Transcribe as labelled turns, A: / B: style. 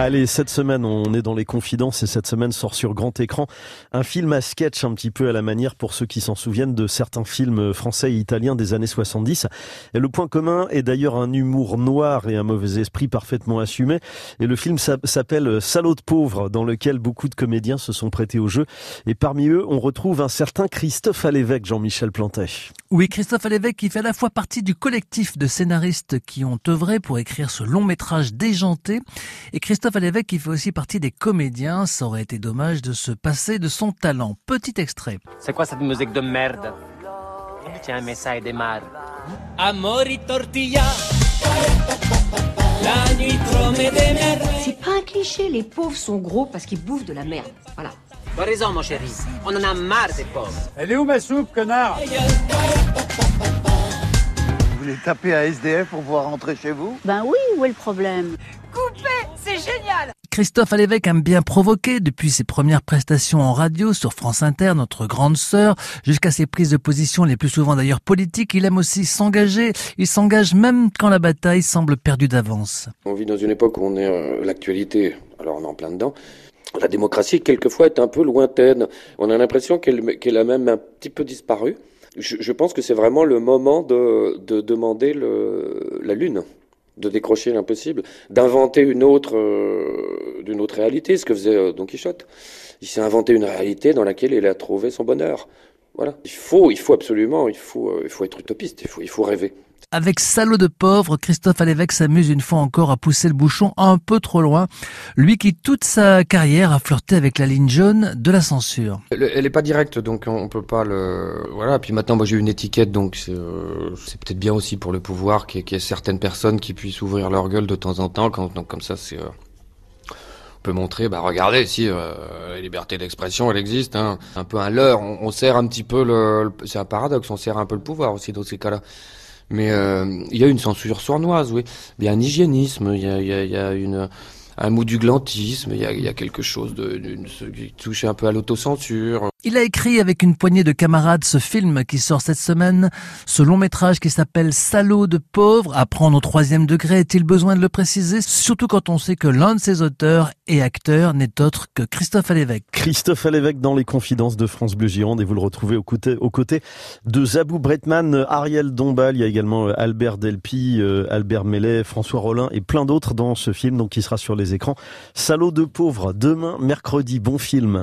A: Allez, cette semaine, on est dans les confidences et cette semaine sort sur grand écran un film à sketch un petit peu à la manière, pour ceux qui s'en souviennent, de certains films français et italiens des années 70. Et le point commun est d'ailleurs un humour noir et un mauvais esprit parfaitement assumé. Et le film s'appelle Salaud de pauvre, dans lequel beaucoup de comédiens se sont prêtés au jeu. Et parmi eux, on retrouve un certain Christophe Alévèque, Jean-Michel Plantet.
B: Oui, Christophe Alévèque qui fait à la fois partie du collectif de scénaristes qui ont œuvré pour écrire ce long métrage déjanté. Et Christophe Christophe Alévèque qui fait aussi partie des comédiens, ça aurait été dommage de se passer de son talent. Petit extrait.
C: C'est quoi cette musique de merde? Tiens, mais ça démarre. Amori tortilla.
D: La nuit C'est pas un cliché, les pauvres sont gros parce qu'ils bouffent de la merde. Voilà.
C: T'as raison, mon chéri. On en a marre des pauvres.
E: Elle est où ma soupe, connard?
F: Vous voulez taper à SDF pour pouvoir rentrer chez vous?
G: Ben oui, où est le problème?
D: C'est génial
B: Christophe Alévèque aime bien provoquer depuis ses premières prestations en radio sur France Inter, notre grande sœur, jusqu'à ses prises de position les plus souvent d'ailleurs politiques. Il aime aussi s'engager. Il s'engage même quand la bataille semble perdue d'avance.
H: On vit dans une époque où on est euh, l'actualité, alors on est en plein dedans. La démocratie, quelquefois, est un peu lointaine. On a l'impression qu'elle a même un petit peu disparu. Je, pense que c'est vraiment le moment de, de demander le, la Lune de décrocher l'impossible, d'inventer une autre, euh, d'une autre réalité, ce que faisait euh, Don Quichotte. Il s'est inventé une réalité dans laquelle il a trouvé son bonheur. Voilà. Il faut, il faut absolument, il faut, euh, il faut être utopiste, il faut, il faut rêver.
B: Avec Salaud de pauvre, Christophe Alévèque s'amuse une fois encore à pousser le bouchon un peu trop loin. Lui qui toute sa carrière a flirté avec la ligne jaune de la censure.
H: Elle est pas directe, donc on peut pas le. Voilà. Puis maintenant, moi j'ai une étiquette, donc c'est euh, peut-être bien aussi pour le pouvoir qu'il y, ait certaines personnes qui puissent ouvrir leur gueule de temps en temps. Donc comme ça, c'est. Euh, on peut montrer, bah regardez, si euh, la liberté d'expression, elle existe. Hein. Un peu un leurre. On, on sert un petit peu le c'est un paradoxe. On sert un peu le pouvoir aussi dans ces cas-là. Mais euh, il y a une censure sournoise, oui. Il y a un hygiénisme, il y a, une un mot du il y a, y a quelque chose de, de, qui touche un peu à l'autocensure.
B: Il a écrit avec une poignée de camarades ce film qui sort cette semaine, ce long métrage qui s'appelle Salaud de pauvre, à prendre au troisième degré, est-il besoin de le préciser, surtout quand on sait que l'un de ses auteurs et acteurs n'est autre que Christophe Alévèque.
A: Christophe Alévèque dans les confidences de France Bleu Gironde et vous le retrouvez aux côtés, de Zabou Bretman, Ariel Dombal, il y a également euh, Albert Delpi, euh, Albert Mellet, François Rollin et plein d'autres dans ce film donc qui sera sur les écrans. Salaud de pauvre, demain mercredi, bon film.